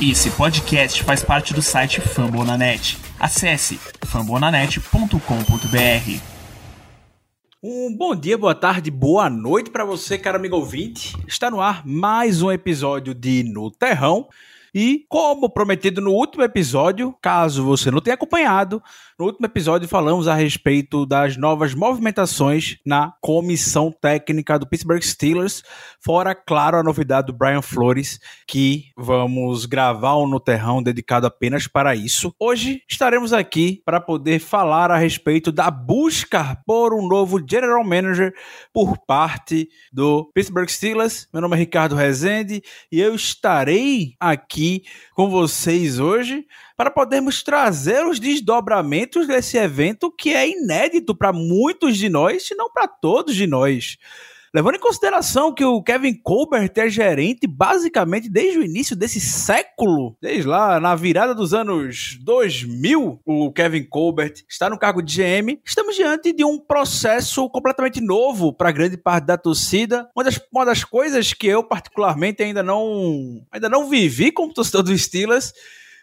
Esse podcast faz parte do site Fambonanet. Acesse fambonanet.com.br. Um bom dia, boa tarde, boa noite para você, caro amigo ouvinte. Está no ar mais um episódio de No Terrão. E, como prometido no último episódio, caso você não tenha acompanhado, no último episódio falamos a respeito das novas movimentações na comissão técnica do Pittsburgh Steelers, fora, claro, a novidade do Brian Flores, que vamos gravar um no terrão dedicado apenas para isso. Hoje estaremos aqui para poder falar a respeito da busca por um novo general manager por parte do Pittsburgh Steelers. Meu nome é Ricardo Rezende e eu estarei aqui com vocês hoje para podermos trazer os desdobramentos desse evento que é inédito para muitos de nós, se não para todos de nós. Levando em consideração que o Kevin Colbert é gerente basicamente desde o início desse século, desde lá na virada dos anos 2000, o Kevin Colbert está no cargo de GM. Estamos diante de um processo completamente novo para grande parte da torcida. Uma das, uma das coisas que eu particularmente ainda não ainda não vivi como torcedor dos Steelers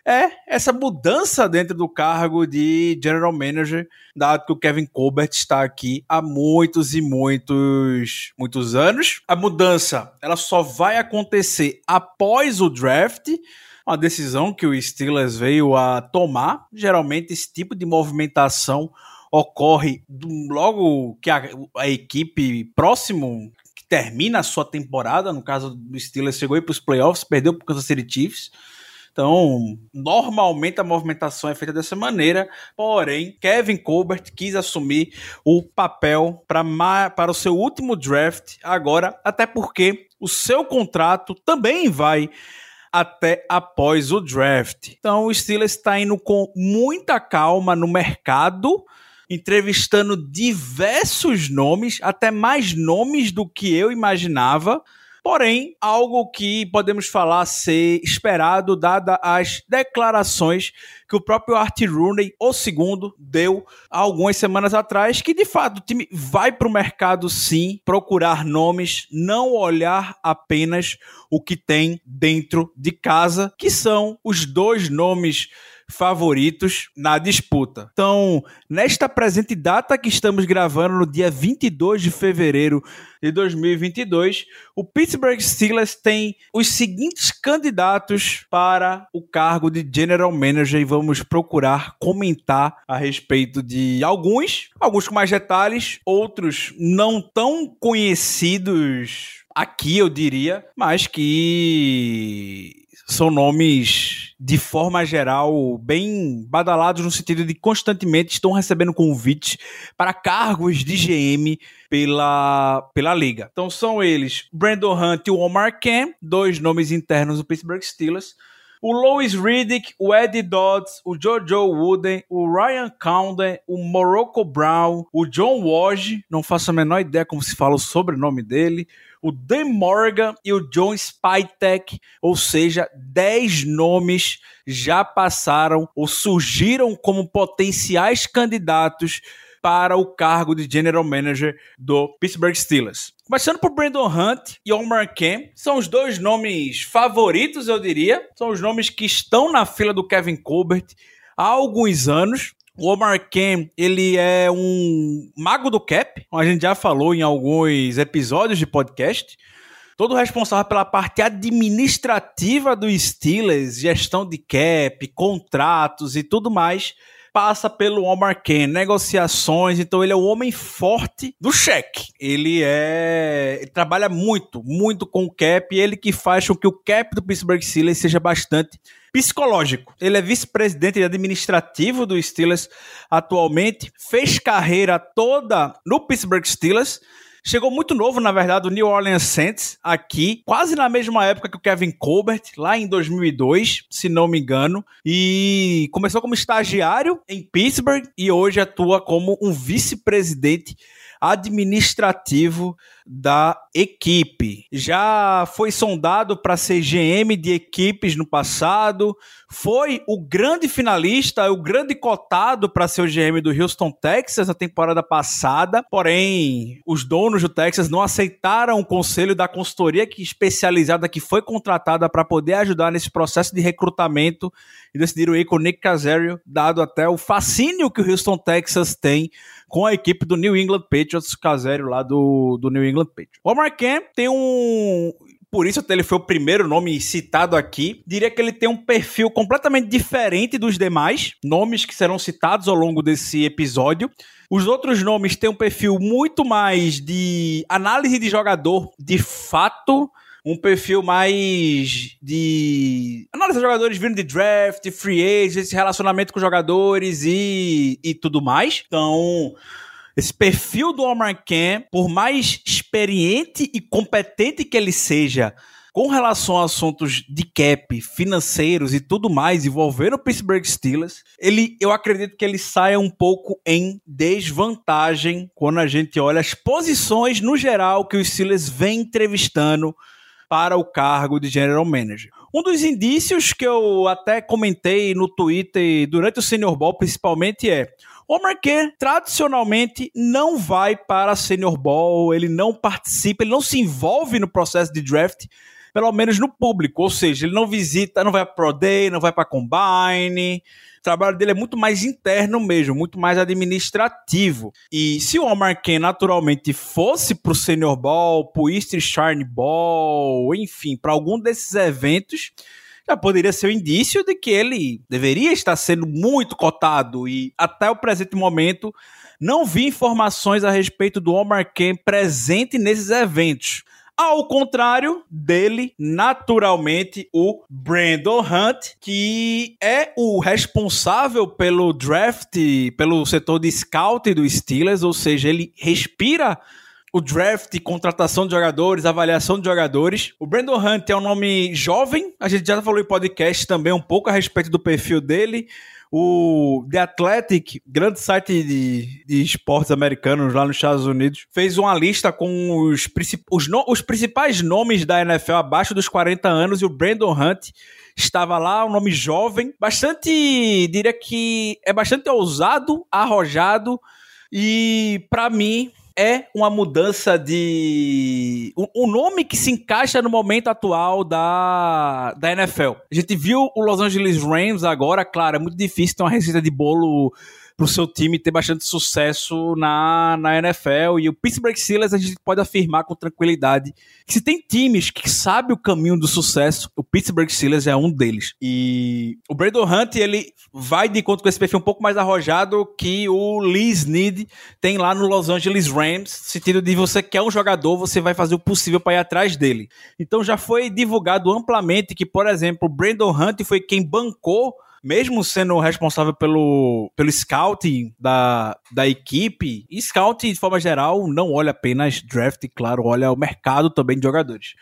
é essa mudança dentro do cargo de General Manager, dado que o Kevin Colbert está aqui há muitos e muitos, muitos anos. A mudança ela só vai acontecer após o draft, uma decisão que o Steelers veio a tomar. Geralmente esse tipo de movimentação ocorre logo que a, a equipe próximo que termina a sua temporada, no caso do Steelers chegou para os playoffs, perdeu para o Kansas City Chiefs. Então, normalmente a movimentação é feita dessa maneira, porém, Kevin Colbert quis assumir o papel para, o seu último draft agora, até porque o seu contrato também vai até após o draft. Então, o Steelers está indo com muita calma no mercado, entrevistando diversos nomes, até mais nomes do que eu imaginava Porém, algo que podemos falar ser esperado, dada as declarações que o próprio Art Rooney, o segundo, deu algumas semanas atrás, que de fato o time vai para o mercado sim, procurar nomes, não olhar apenas o que tem dentro de casa, que são os dois nomes favoritos na disputa. Então, nesta presente data que estamos gravando no dia 22 de fevereiro de 2022, o Pittsburgh Steelers tem os seguintes candidatos para o cargo de General Manager e vamos procurar comentar a respeito de alguns, alguns com mais detalhes, outros não tão conhecidos aqui, eu diria, mas que são nomes, de forma geral, bem badalados no sentido de constantemente estão recebendo convites para cargos de GM pela, pela liga. Então são eles Brandon Hunt e Omar Ken, dois nomes internos do Pittsburgh Steelers. O Louis Riddick, o Eddie Dodds, o Jojo Wooden, o Ryan Counden, o Morocco Brown, o John Woj, não faço a menor ideia como se fala o sobrenome dele, o Dan Morgan e o John Spytek, ou seja, 10 nomes já passaram ou surgiram como potenciais candidatos para o cargo de General Manager do Pittsburgh Steelers. Começando por Brandon Hunt e Omar Kemp, são os dois nomes favoritos, eu diria. São os nomes que estão na fila do Kevin Colbert há alguns anos. O Omar Ken, ele é um mago do cap, a gente já falou em alguns episódios de podcast. Todo responsável pela parte administrativa do Steelers, gestão de cap, contratos e tudo mais, passa pelo Omar Ken, negociações, então ele é o homem forte do cheque. Ele é, ele trabalha muito, muito com o cap, ele que faz com que o cap do Pittsburgh Steelers seja bastante psicológico. Ele é vice-presidente administrativo do Steelers atualmente, fez carreira toda no Pittsburgh Steelers. Chegou muito novo, na verdade, o New Orleans Saints aqui, quase na mesma época que o Kevin Colbert, lá em 2002, se não me engano, e começou como estagiário em Pittsburgh e hoje atua como um vice-presidente administrativo da equipe. Já foi sondado para ser GM de equipes no passado, foi o grande finalista, o grande cotado para ser o GM do Houston Texas na temporada passada. Porém, os donos do Texas não aceitaram o conselho da consultoria que especializada que foi contratada para poder ajudar nesse processo de recrutamento e decidiram ir com o Nick Casario, dado até o fascínio que o Houston Texas tem com a equipe do New England Patriots, Casério lá do, do New England Patriots. O Omar Khan tem um por isso até ele foi o primeiro nome citado aqui. Diria que ele tem um perfil completamente diferente dos demais nomes que serão citados ao longo desse episódio. Os outros nomes têm um perfil muito mais de análise de jogador de fato, um perfil mais de análise de jogadores vindo de draft, free agents, relacionamento com jogadores e, e tudo mais. Então, esse perfil do Omar Khan, por mais experiente e competente que ele seja com relação a assuntos de cap, financeiros e tudo mais envolvendo o Pittsburgh Steelers, ele, eu acredito que ele saia um pouco em desvantagem quando a gente olha as posições no geral que o Steelers vem entrevistando para o cargo de General Manager. Um dos indícios que eu até comentei no Twitter durante o Senior Ball, principalmente, é o Marquet tradicionalmente não vai para Senior Ball, ele não participa, ele não se envolve no processo de draft, pelo menos no público, ou seja, ele não visita, não vai para Pro Day, não vai para Combine. Trabalho dele é muito mais interno mesmo, muito mais administrativo. E se o Omar Ken naturalmente fosse para o Senior Ball, para o East Shine Ball, enfim, para algum desses eventos, já poderia ser o um indício de que ele deveria estar sendo muito cotado e até o presente momento não vi informações a respeito do Omar Khan presente nesses eventos. Ao contrário dele, naturalmente, o Brandon Hunt, que é o responsável pelo draft, pelo setor de scout do Steelers, ou seja, ele respira o draft, contratação de jogadores, avaliação de jogadores. O Brandon Hunt é um nome jovem, a gente já falou em podcast também um pouco a respeito do perfil dele. O The Athletic, grande site de, de esportes americanos lá nos Estados Unidos, fez uma lista com os, os, no, os principais nomes da NFL abaixo dos 40 anos e o Brandon Hunt estava lá, um nome jovem, bastante, diria que é bastante ousado, arrojado e para mim é uma mudança de. Um, nome que se encaixa no momento atual da, da NFL. A gente viu o Los Angeles Rams agora, claro, é muito difícil ter uma receita de bolo para o seu time ter bastante sucesso na, na NFL. E o Pittsburgh Steelers a gente pode afirmar com tranquilidade que se tem times que sabem o caminho do sucesso, o Pittsburgh Steelers é um deles. E o Brandon Hunt, ele vai de encontro com esse perfil um pouco mais arrojado que o Lee Snead tem lá no Los Angeles Rams, sentido de você quer um jogador, você vai fazer o possível para ir atrás dele. Então já foi divulgado amplamente que, por exemplo, o Brandon Hunt foi quem bancou mesmo sendo responsável pelo, pelo scouting da, da equipe, e de forma geral não olha apenas draft, claro, olha o mercado também de jogadores.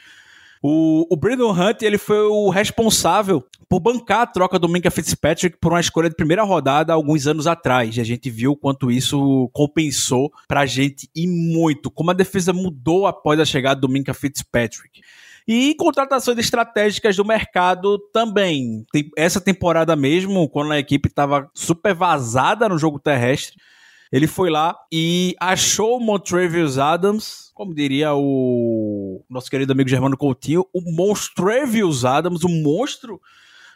O, o Brandon Hunt ele foi o responsável por bancar a troca do Minka Fitzpatrick por uma escolha de primeira rodada alguns anos atrás. E a gente viu quanto isso compensou pra gente e muito. Como a defesa mudou após a chegada do Minka Fitzpatrick. E contratações estratégicas do mercado também. Tem, essa temporada mesmo, quando a equipe estava super vazada no jogo terrestre, ele foi lá e achou o Montrevious Adams, como diria o nosso querido amigo Germano Coutinho, o Monstrevious Adams, o monstro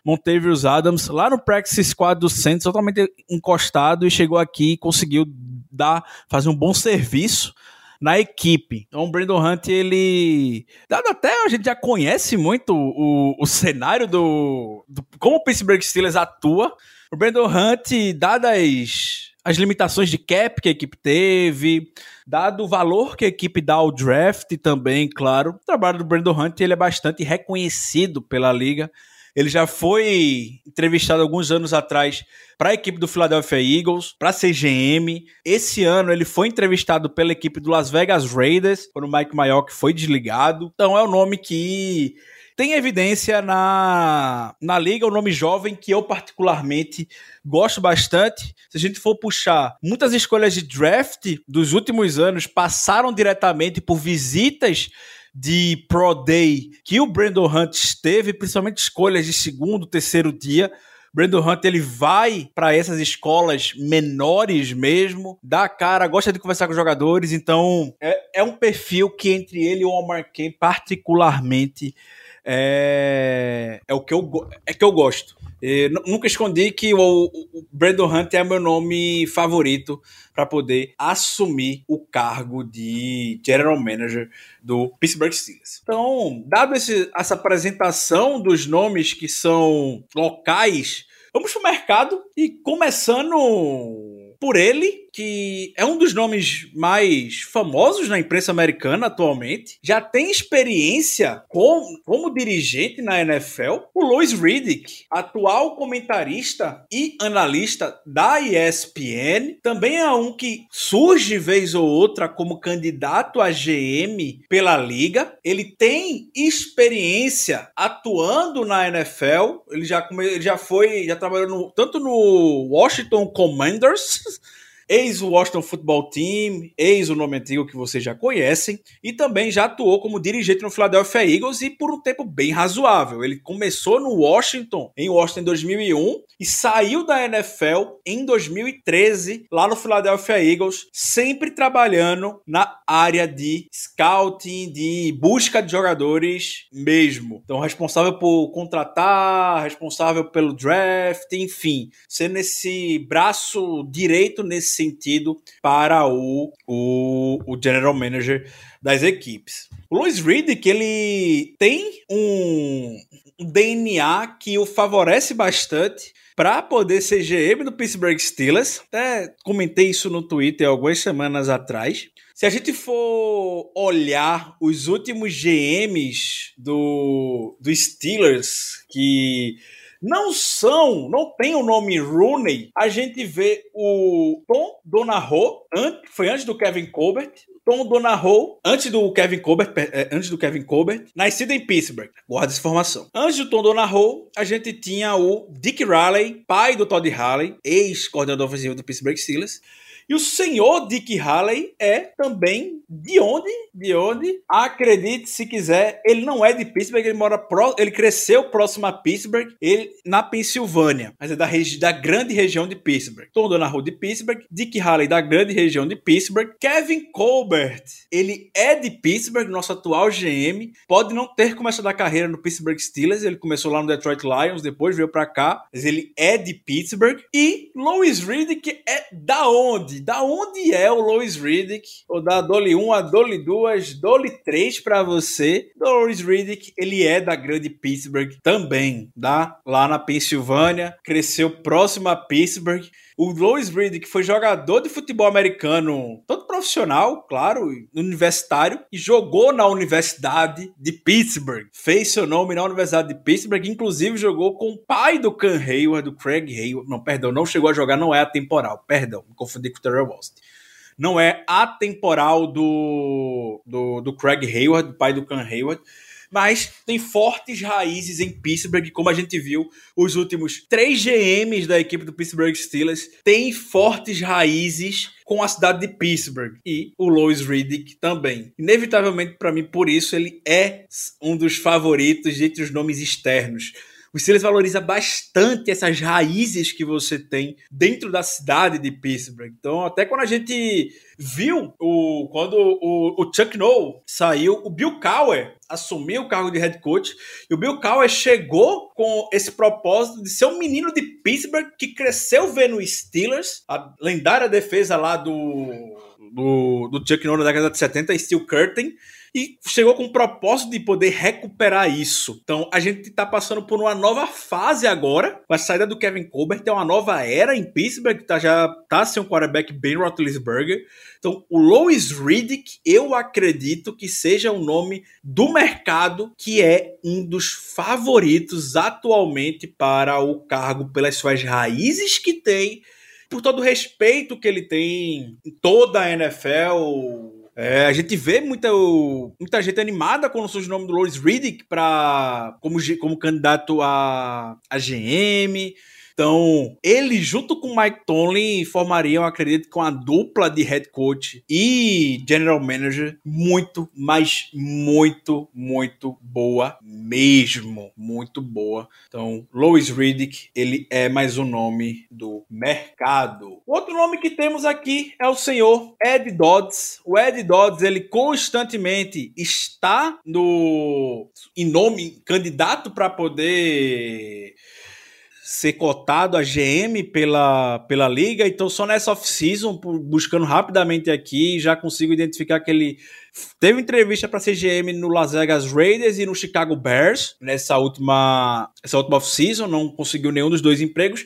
Montavious Adams, lá no practice squad do Saints, totalmente encostado e chegou aqui e conseguiu dar, fazer um bom serviço na equipe. Então o Brandon Hunt, ele. Dado até a gente já conhece muito o, o cenário do, do. Como o Pittsburgh Steelers atua. O Brandon Hunt, dadas as limitações de cap que a equipe teve, dado o valor que a equipe dá ao draft também, claro. O trabalho do Brandon Hunt ele é bastante reconhecido pela liga. Ele já foi entrevistado alguns anos atrás para a equipe do Philadelphia Eagles, para a CGM. Esse ano ele foi entrevistado pela equipe do Las Vegas Raiders, quando o Mike Mayock foi desligado. Então é um nome que tem evidência na, na liga, o nome jovem que eu particularmente gosto bastante. Se a gente for puxar, muitas escolhas de draft dos últimos anos passaram diretamente por visitas de Pro Day que o Brandon Hunt esteve, principalmente escolhas de segundo, terceiro dia. Brandon Hunt ele vai para essas escolas menores mesmo, dá cara, gosta de conversar com os jogadores, então é, é um perfil que entre ele e o Omar Kane particularmente é, é o que eu, é que eu gosto. Nunca escondi que o, o Brandon Hunt é meu nome favorito para poder assumir o cargo de General Manager do Pittsburgh Steelers. Então, dado esse, essa apresentação dos nomes que são locais, vamos para o mercado e começando por ele que é um dos nomes mais famosos na imprensa americana atualmente, já tem experiência com, como dirigente na NFL, o Louis Riddick, atual comentarista e analista da ESPN, também é um que surge vez ou outra como candidato a GM pela liga. Ele tem experiência atuando na NFL, ele já, ele já foi, já trabalhou no, tanto no Washington Commanders ex-Washington Football Team, ex o nome antigo que vocês já conhecem, e também já atuou como dirigente no Philadelphia Eagles e por um tempo bem razoável. Ele começou no Washington, em Washington em 2001, e saiu da NFL em 2013, lá no Philadelphia Eagles, sempre trabalhando na área de scouting, de busca de jogadores mesmo. Então, responsável por contratar, responsável pelo draft, enfim, sendo esse braço direito nesse sentido para o, o, o general manager das equipes. O Louis Riddick, ele tem um, um DNA que o favorece bastante para poder ser GM do Pittsburgh Steelers. Até comentei isso no Twitter algumas semanas atrás. Se a gente for olhar os últimos GMs do, do Steelers que não são, não tem o nome Rooney. A gente vê o Tom Donahoe, foi antes do Kevin Colbert, Tom Donahoe, antes do Kevin Colbert, é, antes do Kevin Colbert, nascido em Pittsburgh. Guarda essa informação. Antes do Tom Donahoe, a gente tinha o Dick Riley, pai do Todd Riley, ex-coordenador ofensivo do Pittsburgh Steelers. E o senhor Dick Haley é também de onde? De onde? Acredite se quiser, ele não é de Pittsburgh, ele mora pro, ele cresceu próximo a Pittsburgh, ele na Pensilvânia, mas é da, da grande região de Pittsburgh. Tom Donahue de Pittsburgh, Dick Haley da grande região de Pittsburgh, Kevin Colbert, ele é de Pittsburgh, nosso atual GM, pode não ter começado a carreira no Pittsburgh Steelers, ele começou lá no Detroit Lions, depois veio para cá, mas ele é de Pittsburgh e Louis Riddick é da onde? Da onde é o Lois Riddick? Vou dar Dolly 1, a Dolly 2, Dolly 3 para você. Lois Riddick, ele é da grande Pittsburgh também, tá? Lá na Pensilvânia, cresceu próximo a Pittsburgh. O Lois Riddick foi jogador de futebol americano, todo profissional, claro, universitário, e jogou na Universidade de Pittsburgh. Fez seu nome na Universidade de Pittsburgh, inclusive jogou com o pai do Can Hayward, do Craig Hayward. Não, perdão, não chegou a jogar, não é atemporal. Perdão, me confundi com o Terrell West não é atemporal do, do, do Craig Hayward, do pai do Can Hayward, mas tem fortes raízes em Pittsburgh, como a gente viu, os últimos três GMs da equipe do Pittsburgh Steelers têm fortes raízes com a cidade de Pittsburgh e o Lois Riddick também. Inevitavelmente, para mim, por isso ele é um dos favoritos entre os nomes externos. O Steelers valoriza bastante essas raízes que você tem dentro da cidade de Pittsburgh. Então, até quando a gente viu o quando o, o Chuck Noll saiu, o Bill Cowher assumiu o cargo de head coach. E o Bill Cowher chegou com esse propósito de ser um menino de Pittsburgh que cresceu vendo Steelers, a lendária defesa lá do do, do Chuck Noll na década de 70, Steel Curtain, e chegou com o propósito de poder recuperar isso. Então a gente está passando por uma nova fase agora, com a saída do Kevin Colbert, tem uma nova era em Pittsburgh, tá, já tá sem um quarterback bem Roethlisberger. Então o Louis Riddick, eu acredito que seja o nome do mercado que é um dos favoritos atualmente para o cargo pelas suas raízes que tem por todo o respeito que ele tem em toda a NFL, É, a gente vê muita, muita gente animada quando surge o nome do Loris Riddick pra, como, como candidato a, a GM. Então, ele junto com Mike Tomlin formariam, acredito, com a dupla de head coach e general manager muito, mas muito, muito boa mesmo, muito boa. Então, Lois Riddick, ele é mais um nome do mercado. Outro nome que temos aqui é o senhor Ed Dodds. O Ed Dodds, ele constantemente está no em nome candidato para poder ser cotado a GM pela, pela liga, então só nessa off-season, buscando rapidamente aqui, já consigo identificar que ele teve entrevista para ser GM no Las Vegas Raiders e no Chicago Bears nessa última, essa última off-season, não conseguiu nenhum dos dois empregos.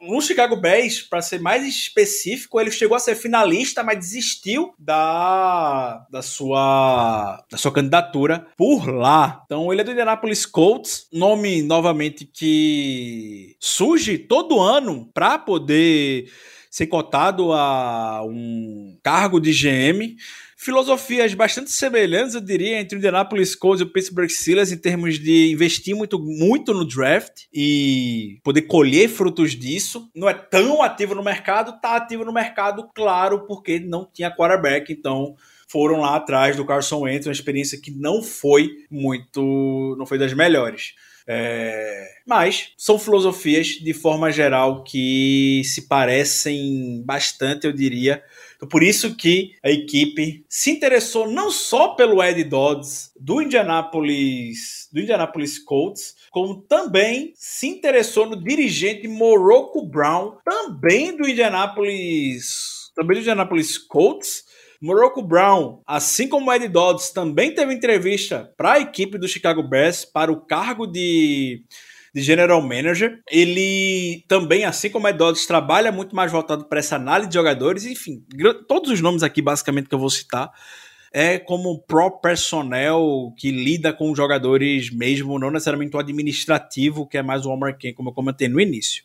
No Chicago Bears, para ser mais específico, ele chegou a ser finalista, mas desistiu da, da, sua, da sua candidatura por lá. Então, ele é do Indianapolis Colts, nome novamente que surge todo ano para poder ser cotado a um cargo de GM filosofias bastante semelhantes, eu diria, entre o Indianapolis Colts e o Pittsburgh Steelers em termos de investir muito, muito no draft e poder colher frutos disso. Não é tão ativo no mercado, tá ativo no mercado, claro, porque não tinha quarterback, então foram lá atrás do Carson Wentz, uma experiência que não foi muito, não foi das melhores. É... Mas são filosofias de forma geral que se parecem bastante, eu diria, então, por isso que a equipe se interessou não só pelo Ed Dodds do Indianapolis, do Indianapolis Colts, como também se interessou no dirigente Morocco Brown, também do Indianapolis, também do Indianapolis Colts. Morocco Brown, assim como Ed Dodds, também teve entrevista para a equipe do Chicago Bears para o cargo de de general manager. Ele também, assim como é Dodds, trabalha muito mais voltado para essa análise de jogadores. Enfim, todos os nomes aqui, basicamente, que eu vou citar, é como pro personnel que lida com jogadores mesmo, não necessariamente o administrativo, que é mais o Omar Ken, como eu comentei no início.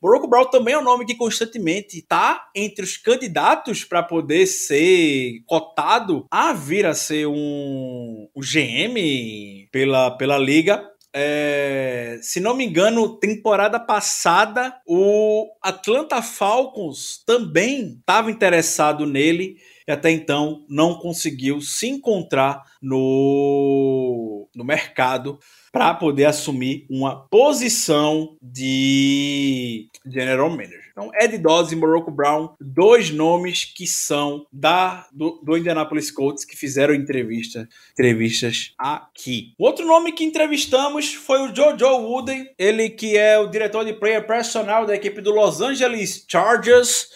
Morocco Brown também é um nome que constantemente está entre os candidatos para poder ser cotado a vir a ser um, um GM pela, pela liga. É, se não me engano, temporada passada, o Atlanta Falcons também estava interessado nele e até então não conseguiu se encontrar no, no mercado para poder assumir uma posição de general manager. Então, Ed Dodds e Morocco Brown, dois nomes que são da do, do Indianapolis Colts que fizeram entrevista, entrevistas aqui. Outro nome que entrevistamos foi o Jojo Wooden, ele que é o diretor de player personal da equipe do Los Angeles Chargers.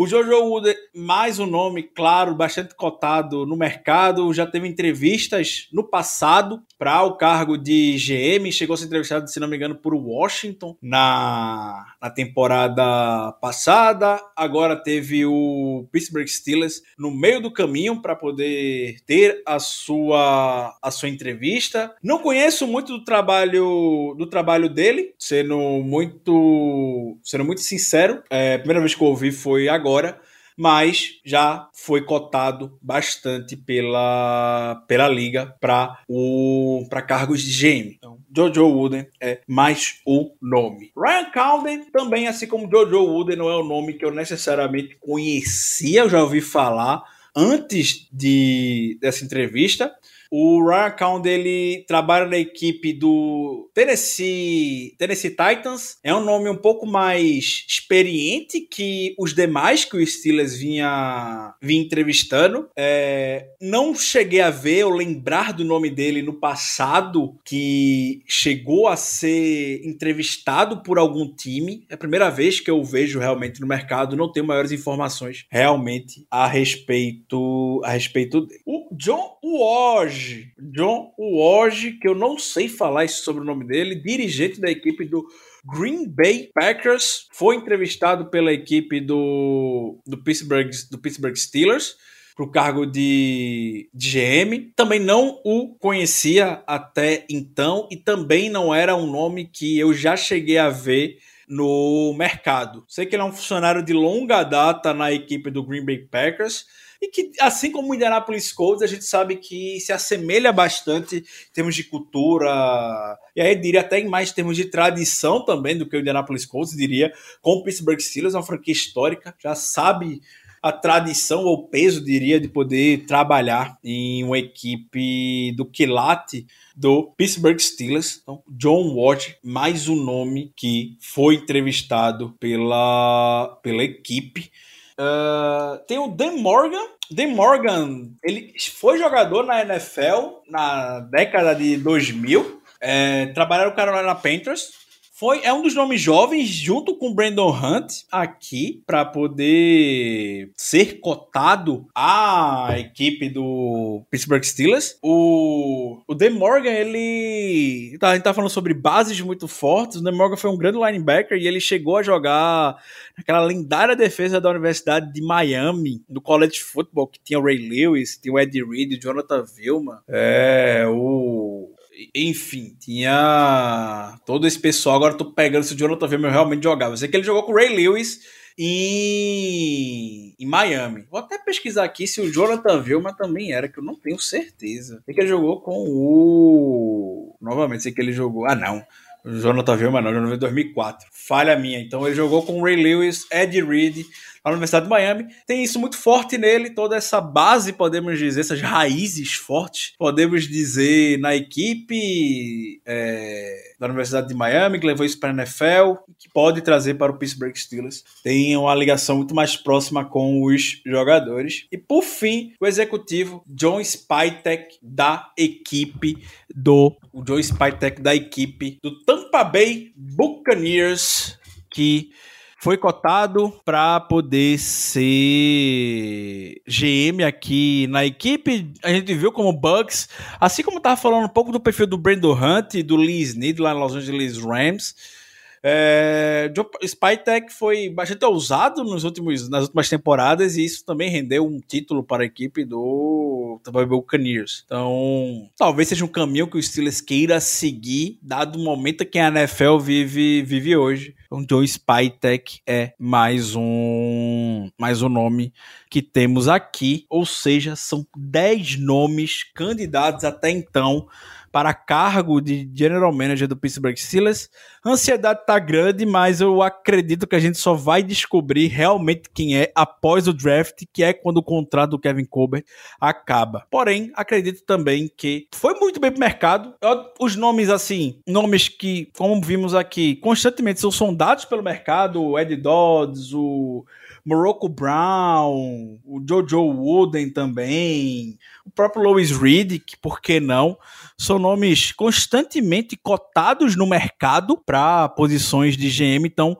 O Jojo Wood, mais um nome, claro, bastante cotado no mercado, já teve entrevistas no passado para o cargo de GM, chegou a ser entrevistado, se não me engano, por Washington na, na temporada passada. Agora teve o Pittsburgh Steelers no meio do caminho para poder ter a sua, a sua entrevista. Não conheço muito do trabalho do trabalho dele, sendo muito sendo muito sincero. É, a primeira vez que eu ouvi foi agora agora, mas já foi cotado bastante pela, pela liga para cargos de GM. Então, Jojo Wooden é mais o nome. Ryan Calden também, assim como Jojo Wooden, não é o nome que eu necessariamente conhecia, eu já ouvi falar antes de, dessa entrevista. O Ryan Count ele trabalha na equipe do Tennessee, Tennessee Titans. É um nome um pouco mais experiente que os demais que o Steelers vinha, vinha entrevistando. É, não cheguei a ver ou lembrar do nome dele no passado que chegou a ser entrevistado por algum time. É a primeira vez que eu vejo realmente no mercado. Não tenho maiores informações realmente a respeito a respeito dele. O John Woj John Woj, que eu não sei falar sobre o nome dele, dirigente da equipe do Green Bay Packers, foi entrevistado pela equipe do, do, Pittsburgh, do Pittsburgh Steelers para o cargo de, de GM. Também não o conhecia até então e também não era um nome que eu já cheguei a ver no mercado. Sei que ele é um funcionário de longa data na equipe do Green Bay Packers e que, assim como o Indianapolis Colts, a gente sabe que se assemelha bastante em termos de cultura, e aí diria até em mais termos de tradição também do que o Indianapolis Colts, diria, com o Pittsburgh Steelers, uma franquia histórica, já sabe a tradição ou peso, diria, de poder trabalhar em uma equipe do quilate do Pittsburgh Steelers. Então, John Watt, mais um nome que foi entrevistado pela, pela equipe. Uh, tem o Dan Morgan. Dan Morgan, ele foi jogador na NFL na década de 2000. É, trabalharam no Carolina Panthers, foi, é um dos nomes jovens, junto com Brandon Hunt, aqui, para poder ser cotado à equipe do Pittsburgh Steelers. O, o De Morgan, ele. Tá, a gente tá falando sobre bases muito fortes. O De Morgan foi um grande linebacker e ele chegou a jogar naquela lendária defesa da Universidade de Miami, no college football, que tinha o Ray Lewis, tinha o Eddie Reed, o Jonathan Vilma. É, o enfim, tinha todo esse pessoal. Agora eu tô pegando se o Jonathan Vilma realmente jogava. Eu sei que ele jogou com o Ray Lewis em, em Miami. Vou até pesquisar aqui se o Jonathan Vilma também era, que eu não tenho certeza. Sei que ele jogou com o. Novamente, sei que ele jogou. Ah, não. O Jonathan Vilma não, ele em 2004. Falha minha. Então ele jogou com o Ray Lewis, Ed Reed, na Universidade de Miami. Tem isso muito forte nele, toda essa base, podemos dizer, essas raízes fortes, podemos dizer, na equipe é, da Universidade de Miami, que levou isso para a NFL, que pode trazer para o Pittsburgh Steelers. Tem uma ligação muito mais próxima com os jogadores. E por fim, o executivo John Spytek da equipe do o John Spytek da equipe do Tampa Bay Buccaneers que foi cotado para poder ser GM aqui na equipe. A gente viu como Bucks, assim como tava falando um pouco do perfil do Brandon Hunt e do Lee Snead lá em Los Angeles Rams. É, Spytech foi bastante ousado nos últimos, nas últimas temporadas e isso também rendeu um título para a equipe do Tampa Bay Buccaneers. Então, talvez seja um caminho que o Steelers queira seguir, dado o momento que a NFL vive, vive hoje. Então, Joe Spytech é mais um, mais um nome que temos aqui, ou seja, são 10 nomes candidatos até então para cargo de General Manager do Pittsburgh Steelers. A ansiedade tá grande, mas eu acredito que a gente só vai descobrir realmente quem é após o draft, que é quando o contrato do Kevin Colbert acaba. Porém, acredito também que foi muito bem pro mercado. Os nomes, assim, nomes que, como vimos aqui, constantemente são sondados pelo mercado, o Ed Dodds, o Morocco Brown, o Jojo Wooden também, o próprio Louis Reed, que por que não? São nomes constantemente cotados no mercado para posições de GM, então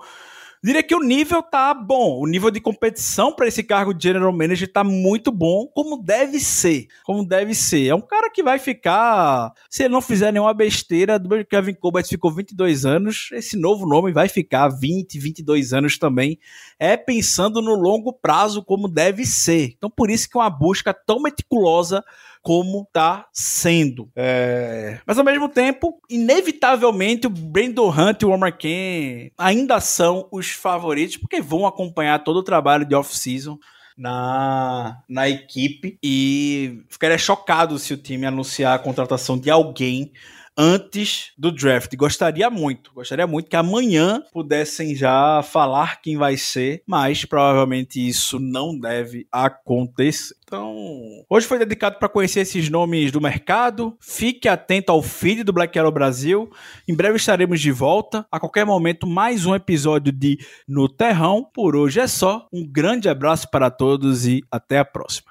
Diria que o nível tá bom. O nível de competição para esse cargo de general manager tá muito bom, como deve ser. Como deve ser. É um cara que vai ficar, se ele não fizer nenhuma besteira, do Kevin Colbert ficou 22 anos, esse novo nome vai ficar 20, 22 anos também. É pensando no longo prazo como deve ser. Então por isso que é uma busca tão meticulosa como tá sendo. É... Mas ao mesmo tempo, inevitavelmente, o Brandon Hunt e o Omar Ken ainda são os favoritos, porque vão acompanhar todo o trabalho de off-season na, na equipe e ficaria chocado se o time anunciar a contratação de alguém antes do draft. Gostaria muito, gostaria muito que amanhã pudessem já falar quem vai ser, mas provavelmente isso não deve acontecer. Então, hoje foi dedicado para conhecer esses nomes do mercado. Fique atento ao feed do Black Arrow Brasil. Em breve estaremos de volta. A qualquer momento, mais um episódio de No Terrão. Por hoje é só. Um grande abraço para todos e até a próxima.